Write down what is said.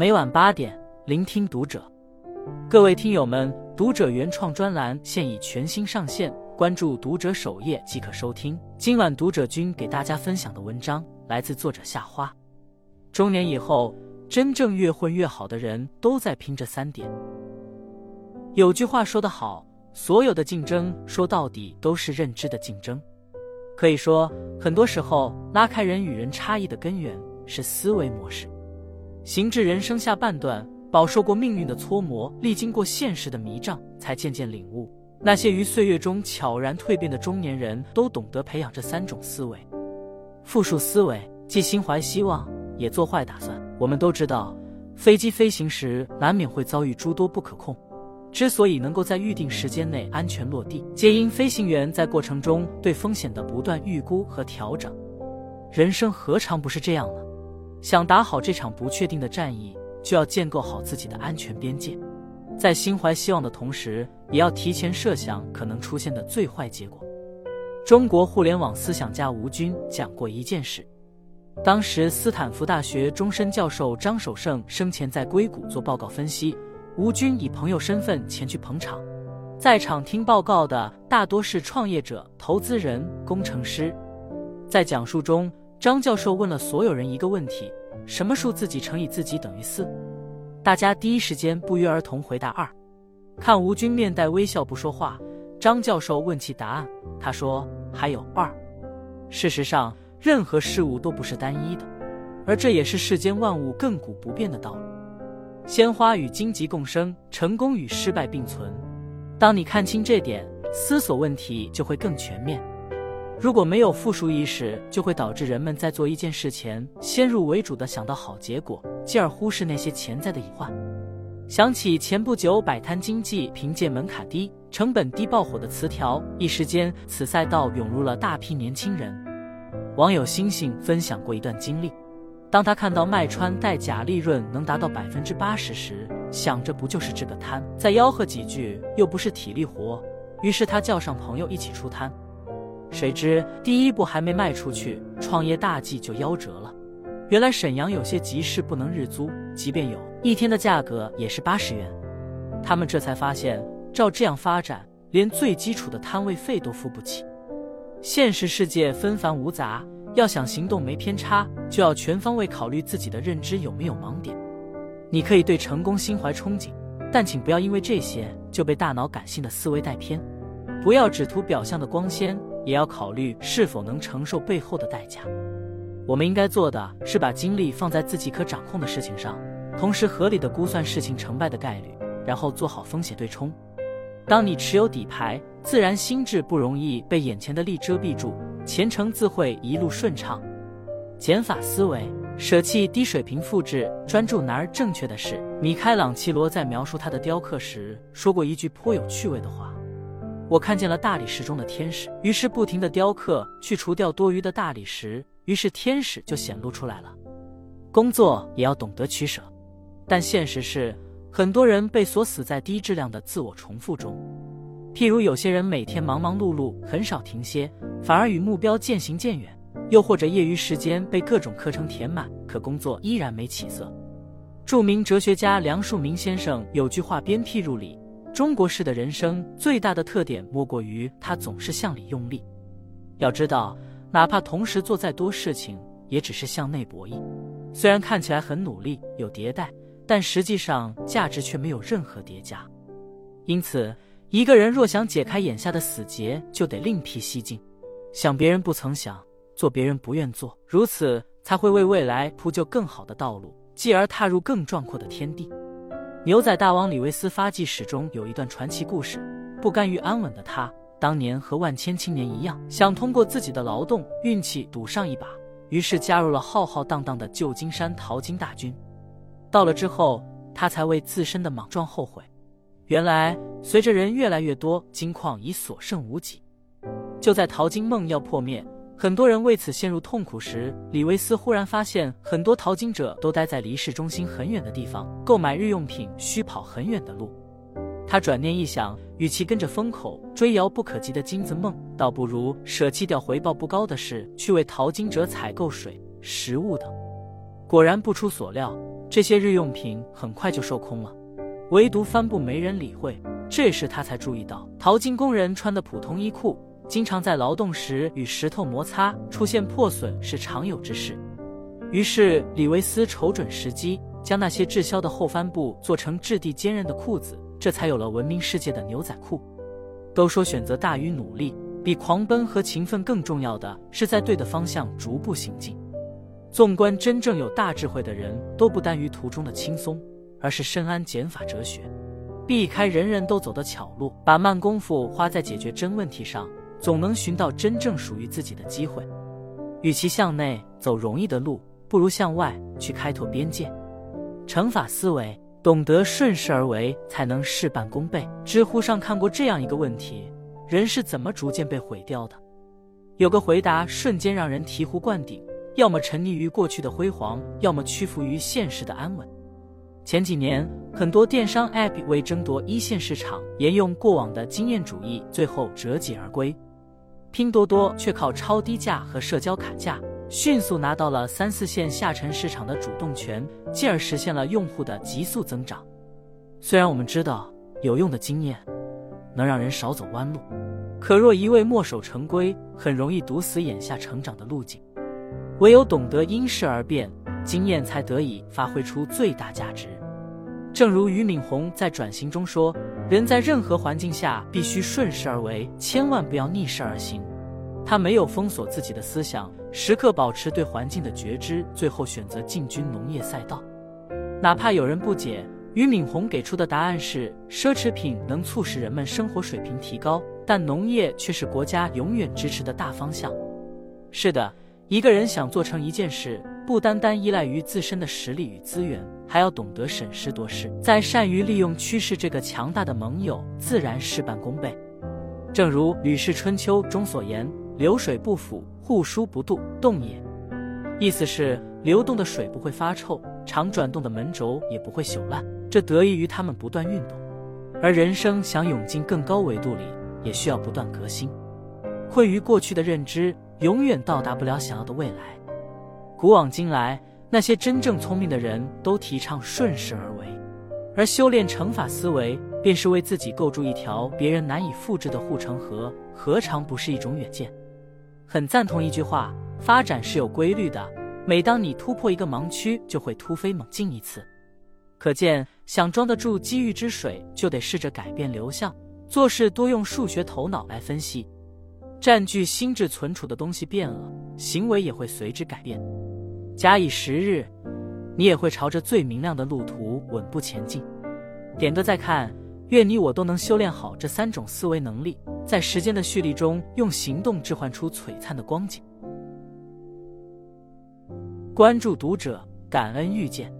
每晚八点，聆听读者。各位听友们，读者原创专栏现已全新上线，关注读者首页即可收听。今晚读者君给大家分享的文章来自作者夏花。中年以后，真正越混越好的人都在拼这三点。有句话说得好，所有的竞争说到底都是认知的竞争。可以说，很多时候拉开人与人差异的根源是思维模式。行至人生下半段，饱受过命运的搓磨，历经过现实的迷障，才渐渐领悟，那些于岁月中悄然蜕变的中年人都懂得培养这三种思维。复数思维，既心怀希望，也做坏打算。我们都知道，飞机飞行时难免会遭遇诸多不可控。之所以能够在预定时间内安全落地，皆因飞行员在过程中对风险的不断预估和调整。人生何尝不是这样呢？想打好这场不确定的战役，就要建构好自己的安全边界，在心怀希望的同时，也要提前设想可能出现的最坏结果。中国互联网思想家吴军讲过一件事：当时斯坦福大学终身教授张守胜生前在硅谷做报告分析。吴军以朋友身份前去捧场，在场听报告的大多是创业者、投资人、工程师。在讲述中，张教授问了所有人一个问题：什么数自己乘以自己等于四？大家第一时间不约而同回答二。看吴军面带微笑不说话，张教授问其答案，他说还有二。事实上，任何事物都不是单一的，而这也是世间万物亘古不变的道理。鲜花与荆棘共生，成功与失败并存。当你看清这点，思索问题就会更全面。如果没有复数意识，就会导致人们在做一件事前先入为主的想到好结果，继而忽视那些潜在的隐患。想起前不久摆摊经济凭借门槛低、成本低爆火的词条，一时间此赛道涌入了大批年轻人。网友星星分享过一段经历。当他看到卖穿带假利润能达到百分之八十时，想着不就是这个摊，再吆喝几句又不是体力活，于是他叫上朋友一起出摊。谁知第一步还没卖出去，创业大计就夭折了。原来沈阳有些集市不能日租，即便有一天的价格也是八十元。他们这才发现，照这样发展，连最基础的摊位费都付不起。现实世界纷繁芜杂。要想行动没偏差，就要全方位考虑自己的认知有没有盲点。你可以对成功心怀憧憬，但请不要因为这些就被大脑感性的思维带偏。不要只图表象的光鲜，也要考虑是否能承受背后的代价。我们应该做的是把精力放在自己可掌控的事情上，同时合理的估算事情成败的概率，然后做好风险对冲。当你持有底牌，自然心智不容易被眼前的利遮蔽住。前程自会一路顺畅，减法思维，舍弃低水平复制，专注拿而正确的事。米开朗基罗在描述他的雕刻时说过一句颇有趣味的话：“我看见了大理石中的天使，于是不停的雕刻，去除掉多余的大理石，于是天使就显露出来了。”工作也要懂得取舍，但现实是，很多人被锁死在低质量的自我重复中。譬如有些人每天忙忙碌碌，很少停歇，反而与目标渐行渐远；又或者业余时间被各种课程填满，可工作依然没起色。著名哲学家梁漱溟先生有句话鞭辟入里：中国式的人生最大的特点莫过于他总是向里用力。要知道，哪怕同时做再多事情，也只是向内博弈。虽然看起来很努力有迭代，但实际上价值却没有任何叠加。因此。一个人若想解开眼下的死结，就得另辟蹊径，想别人不曾想，做别人不愿做，如此才会为未来铺就更好的道路，继而踏入更壮阔的天地。牛仔大王李维斯发迹史中有一段传奇故事：不甘于安稳的他，当年和万千青年一样，想通过自己的劳动、运气赌上一把，于是加入了浩浩荡荡的旧金山淘金大军。到了之后，他才为自身的莽撞后悔。原来，随着人越来越多，金矿已所剩无几。就在淘金梦要破灭，很多人为此陷入痛苦时，李维斯忽然发现，很多淘金者都待在离市中心很远的地方，购买日用品需跑很远的路。他转念一想，与其跟着风口追遥不可及的金子梦，倒不如舍弃掉回报不高的事，去为淘金者采购水、食物等。果然不出所料。这些日用品很快就售空了。唯独帆布没人理会，这时他才注意到，淘金工人穿的普通衣裤，经常在劳动时与石头摩擦，出现破损是常有之事。于是李维斯瞅准时机，将那些滞销的厚帆布做成质地坚韧的裤子，这才有了闻名世界的牛仔裤。都说选择大于努力，比狂奔和勤奋更重要的是在对的方向逐步行进。纵观真正有大智慧的人，都不耽于途中的轻松。而是深谙减法哲学，避开人人都走的巧路，把慢功夫花在解决真问题上，总能寻到真正属于自己的机会。与其向内走容易的路，不如向外去开拓边界。乘法思维，懂得顺势而为，才能事半功倍。知乎上看过这样一个问题：人是怎么逐渐被毁掉的？有个回答瞬间让人醍醐灌顶：要么沉溺于过去的辉煌，要么屈服于现实的安稳。前几年，很多电商 App 为争夺一线市场，沿用过往的经验主义，最后折戟而归。拼多多却靠超低价和社交砍价，迅速拿到了三四线下沉市场的主动权，进而实现了用户的急速增长。虽然我们知道有用的经验能让人少走弯路，可若一味墨守成规，很容易堵死眼下成长的路径。唯有懂得因势而变。经验才得以发挥出最大价值。正如俞敏洪在转型中说：“人在任何环境下必须顺势而为，千万不要逆势而行。”他没有封锁自己的思想，时刻保持对环境的觉知，最后选择进军农业赛道。哪怕有人不解，俞敏洪给出的答案是：奢侈品能促使人们生活水平提高，但农业却是国家永远支持的大方向。是的，一个人想做成一件事。不单单依赖于自身的实力与资源，还要懂得审时度势，在善于利用趋势这个强大的盟友，自然事半功倍。正如《吕氏春秋》中所言：“流水不腐，户枢不蠹，动也。”意思是流动的水不会发臭，常转动的门轴也不会朽烂，这得益于他们不断运动。而人生想涌进更高维度里，也需要不断革新。困于过去的认知，永远到达不了想要的未来。古往今来，那些真正聪明的人都提倡顺势而为，而修炼乘法思维，便是为自己构筑一条别人难以复制的护城河，何尝不是一种远见？很赞同一句话：发展是有规律的，每当你突破一个盲区，就会突飞猛进一次。可见，想装得住机遇之水，就得试着改变流向，做事多用数学头脑来分析。占据心智存储的东西变了，行为也会随之改变。假以时日，你也会朝着最明亮的路途稳步前进。点个再看，愿你我都能修炼好这三种思维能力，在时间的蓄力中，用行动置换出璀璨的光景。关注读者，感恩遇见。